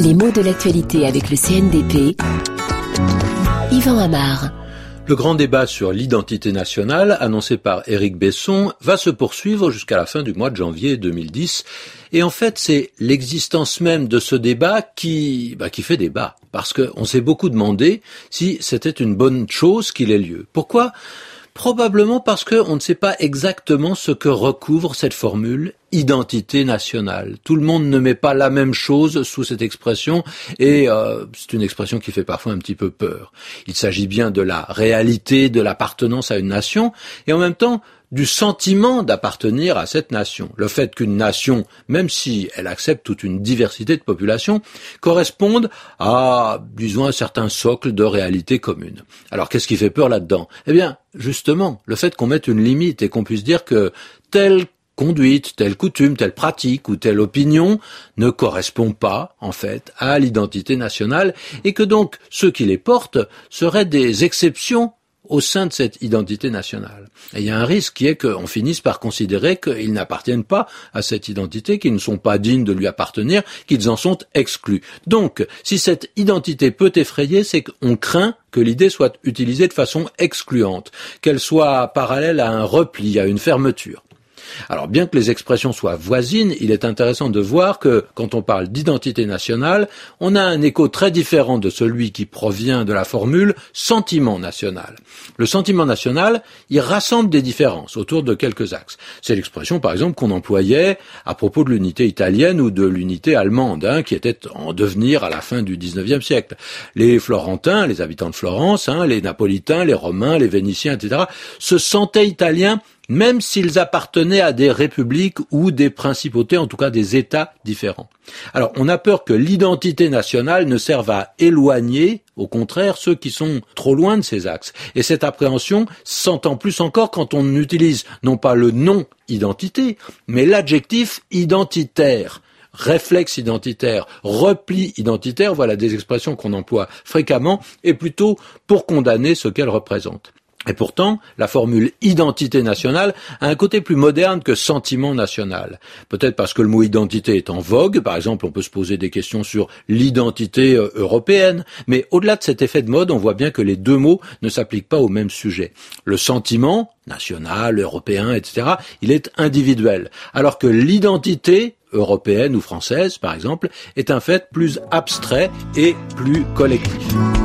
Les mots de l'actualité avec le CNDP. Yvan Amar. Le grand débat sur l'identité nationale, annoncé par Éric Besson, va se poursuivre jusqu'à la fin du mois de janvier 2010. Et en fait, c'est l'existence même de ce débat qui, bah, qui fait débat. Parce qu'on s'est beaucoup demandé si c'était une bonne chose qu'il ait lieu. Pourquoi Probablement parce qu'on ne sait pas exactement ce que recouvre cette formule identité nationale. Tout le monde ne met pas la même chose sous cette expression et euh, c'est une expression qui fait parfois un petit peu peur. Il s'agit bien de la réalité de l'appartenance à une nation et en même temps du sentiment d'appartenir à cette nation. Le fait qu'une nation, même si elle accepte toute une diversité de populations, corresponde à, disons, un certain socle de réalité commune. Alors qu'est-ce qui fait peur là-dedans? Eh bien, justement, le fait qu'on mette une limite et qu'on puisse dire que telle conduite, telle coutume, telle pratique ou telle opinion ne correspond pas, en fait, à l'identité nationale et que donc ceux qui les portent seraient des exceptions au sein de cette identité nationale. Et il y a un risque qui est qu'on finisse par considérer qu'ils n'appartiennent pas à cette identité, qu'ils ne sont pas dignes de lui appartenir, qu'ils en sont exclus. Donc, si cette identité peut effrayer, c'est qu'on craint que l'idée soit utilisée de façon excluante, qu'elle soit parallèle à un repli, à une fermeture. Alors bien que les expressions soient voisines, il est intéressant de voir que quand on parle d'identité nationale, on a un écho très différent de celui qui provient de la formule sentiment national. Le sentiment national, il rassemble des différences autour de quelques axes. C'est l'expression par exemple qu'on employait à propos de l'unité italienne ou de l'unité allemande, hein, qui était en devenir à la fin du XIXe siècle. Les Florentins, les habitants de Florence, hein, les Napolitains, les Romains, les Vénitiens, etc., se sentaient italiens même s'ils appartenaient à des républiques ou des principautés, en tout cas des États différents. Alors on a peur que l'identité nationale ne serve à éloigner, au contraire, ceux qui sont trop loin de ces axes. Et cette appréhension s'entend plus encore quand on utilise non pas le nom identité, mais l'adjectif identitaire réflexe identitaire, repli identitaire, voilà des expressions qu'on emploie fréquemment, et plutôt pour condamner ce qu'elles représentent. Et pourtant, la formule identité nationale a un côté plus moderne que sentiment national. Peut-être parce que le mot identité est en vogue, par exemple on peut se poser des questions sur l'identité euh, européenne, mais au-delà de cet effet de mode, on voit bien que les deux mots ne s'appliquent pas au même sujet. Le sentiment, national, européen, etc., il est individuel, alors que l'identité, européenne ou française par exemple, est un fait plus abstrait et plus collectif.